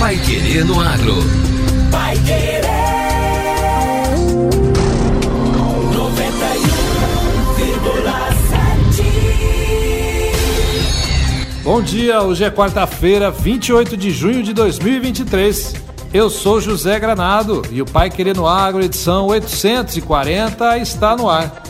Pai Querer no Agro. Pai Querer. 91,7. Bom dia, hoje é quarta-feira, 28 de junho de 2023. Eu sou José Granado e o Pai Querer no Agro, edição 840, está no ar.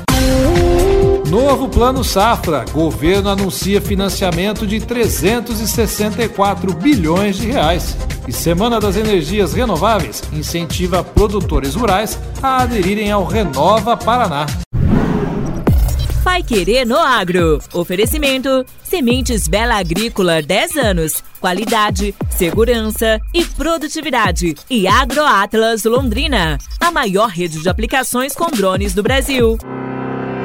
Novo Plano Safra. Governo anuncia financiamento de 364 bilhões de reais. E Semana das Energias Renováveis incentiva produtores rurais a aderirem ao Renova Paraná. Vai Querer no Agro. Oferecimento: Sementes Bela Agrícola 10 anos. Qualidade, segurança e produtividade. E AgroAtlas Londrina, a maior rede de aplicações com drones do Brasil.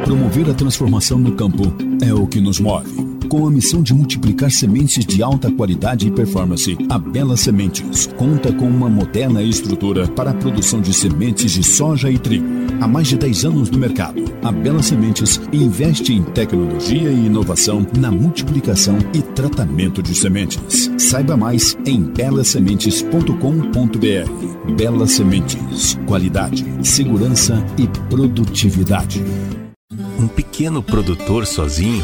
Promover a transformação no campo é o que nos move. Com a missão de multiplicar sementes de alta qualidade e performance, a Bela Sementes conta com uma moderna estrutura para a produção de sementes de soja e trigo. Há mais de 10 anos no mercado, a Bela Sementes investe em tecnologia e inovação na multiplicação e tratamento de sementes. Saiba mais em belasementes.com.br. Bela Sementes, qualidade, segurança e produtividade. Um pequeno produtor sozinho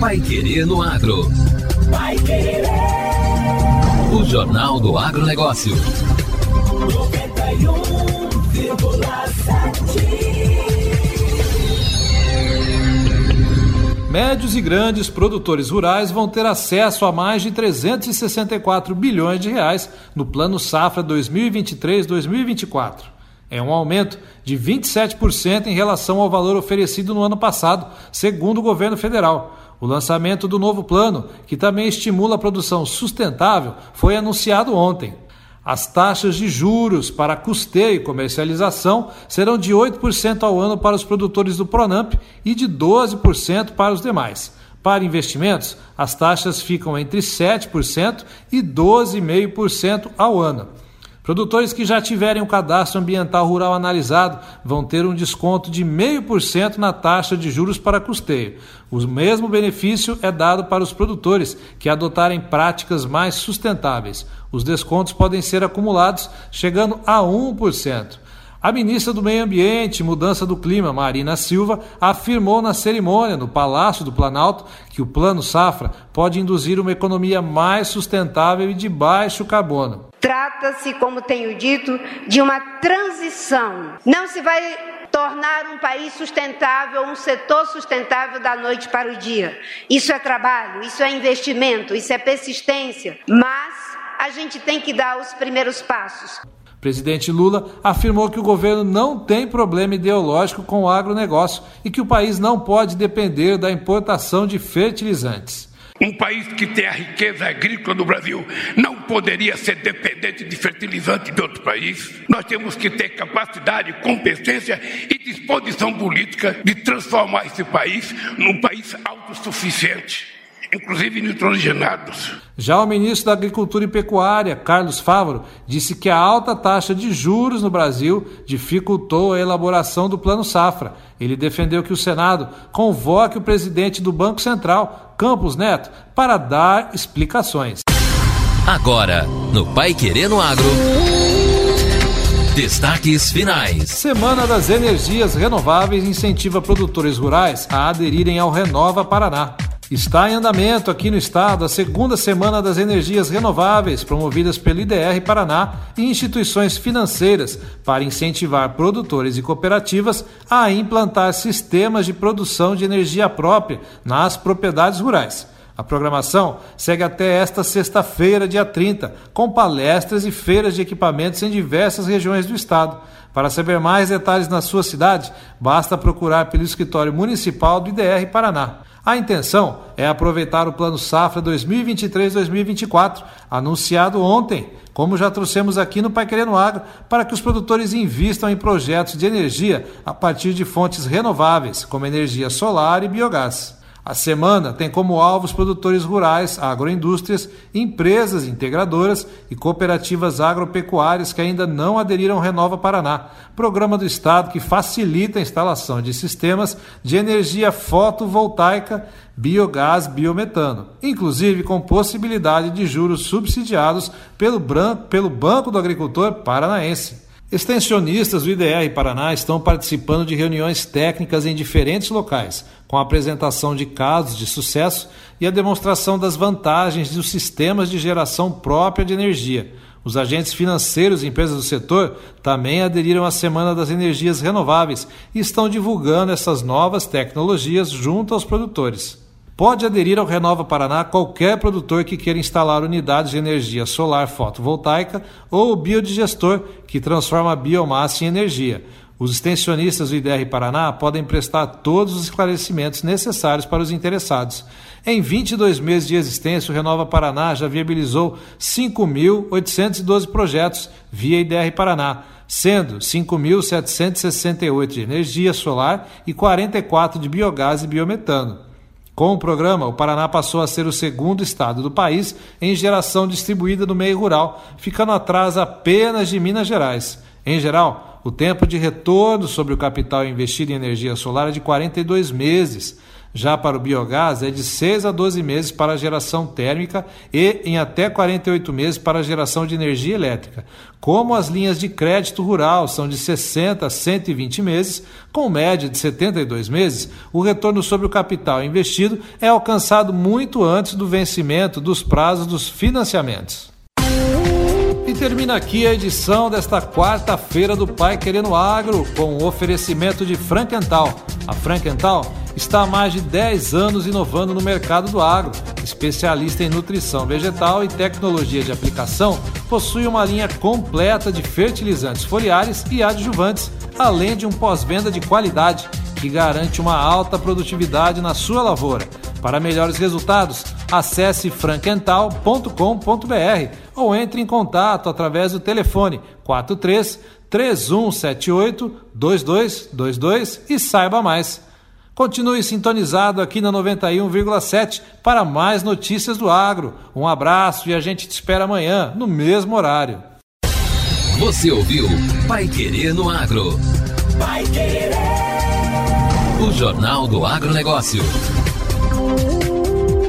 Pai Querer no Agro. Pai Querer. O Jornal do Agronegócio. 91,7. Médios e grandes produtores rurais vão ter acesso a mais de 364 bilhões de reais no Plano Safra 2023-2024. É um aumento de 27% em relação ao valor oferecido no ano passado, segundo o governo federal. O lançamento do novo plano, que também estimula a produção sustentável, foi anunciado ontem. As taxas de juros para custeio e comercialização serão de 8% ao ano para os produtores do Pronamp e de 12% para os demais. Para investimentos, as taxas ficam entre 7% e 12,5% ao ano. Produtores que já tiverem o cadastro ambiental rural analisado vão ter um desconto de 0,5% na taxa de juros para custeio. O mesmo benefício é dado para os produtores que adotarem práticas mais sustentáveis. Os descontos podem ser acumulados, chegando a 1%. A ministra do Meio Ambiente e Mudança do Clima, Marina Silva, afirmou na cerimônia no Palácio do Planalto que o Plano Safra pode induzir uma economia mais sustentável e de baixo carbono. Trata-se, como tenho dito, de uma transição. Não se vai tornar um país sustentável, um setor sustentável da noite para o dia. Isso é trabalho, isso é investimento, isso é persistência. Mas a gente tem que dar os primeiros passos. Presidente Lula afirmou que o governo não tem problema ideológico com o agronegócio e que o país não pode depender da importação de fertilizantes. Um país que tem a riqueza agrícola no Brasil não poderia ser dependente de fertilizante de outro país. Nós temos que ter capacidade, competência e disposição política de transformar esse país num país autossuficiente inclusive nitrogenados. Já o ministro da Agricultura e Pecuária, Carlos Fávaro, disse que a alta taxa de juros no Brasil dificultou a elaboração do Plano Safra. Ele defendeu que o Senado convoque o presidente do Banco Central, Campos Neto, para dar explicações. Agora, no Pai Querendo Agro. Destaques finais. Semana das Energias Renováveis incentiva produtores rurais a aderirem ao Renova Paraná. Está em andamento aqui no estado a segunda semana das energias renováveis, promovidas pelo IDR Paraná e instituições financeiras para incentivar produtores e cooperativas a implantar sistemas de produção de energia própria nas propriedades rurais. A programação segue até esta sexta-feira, dia 30, com palestras e feiras de equipamentos em diversas regiões do estado. Para saber mais detalhes na sua cidade, basta procurar pelo escritório municipal do IDR Paraná. A intenção é aproveitar o Plano Safra 2023-2024, anunciado ontem, como já trouxemos aqui no Pai Querendo Agro, para que os produtores invistam em projetos de energia a partir de fontes renováveis, como energia solar e biogás. A semana tem como alvo os produtores rurais, agroindústrias, empresas integradoras e cooperativas agropecuárias que ainda não aderiram ao Renova Paraná, programa do Estado que facilita a instalação de sistemas de energia fotovoltaica, biogás, biometano, inclusive com possibilidade de juros subsidiados pelo, pelo Banco do Agricultor Paranaense. Extensionistas do IDR Paraná estão participando de reuniões técnicas em diferentes locais, com a apresentação de casos de sucesso e a demonstração das vantagens dos sistemas de geração própria de energia. Os agentes financeiros e empresas do setor também aderiram à Semana das Energias Renováveis e estão divulgando essas novas tecnologias junto aos produtores. Pode aderir ao Renova Paraná qualquer produtor que queira instalar unidades de energia solar fotovoltaica ou biodigestor que transforma a biomassa em energia. Os extensionistas do IDR Paraná podem prestar todos os esclarecimentos necessários para os interessados. Em 22 meses de existência, o Renova Paraná já viabilizou 5.812 projetos via IDR Paraná, sendo 5.768 de energia solar e 44 de biogás e biometano. Com o programa, o Paraná passou a ser o segundo estado do país em geração distribuída no meio rural, ficando atrás apenas de Minas Gerais. Em geral, o tempo de retorno sobre o capital investido em energia solar é de 42 meses. Já para o biogás, é de 6 a 12 meses para a geração térmica e em até 48 meses para a geração de energia elétrica. Como as linhas de crédito rural são de 60 a 120 meses, com média de 72 meses, o retorno sobre o capital investido é alcançado muito antes do vencimento dos prazos dos financiamentos. E termina aqui a edição desta quarta-feira do Pai Querendo Agro com o oferecimento de Frankenthal. A Frankenthal está há mais de 10 anos inovando no mercado do agro. Especialista em nutrição vegetal e tecnologia de aplicação, possui uma linha completa de fertilizantes foliares e adjuvantes, além de um pós-venda de qualidade que garante uma alta produtividade na sua lavoura. Para melhores resultados, acesse frankental.com.br ou entre em contato através do telefone 43 3178 2222 e saiba mais. Continue sintonizado aqui na 91,7 para mais notícias do agro. Um abraço e a gente te espera amanhã, no mesmo horário. Você ouviu Pai Querer no Agro. Pai Querer. O Jornal do Agronegócio.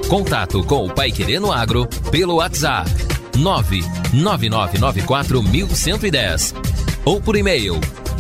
Contato com o Pai Querer no Agro pelo WhatsApp 999941110 ou por e-mail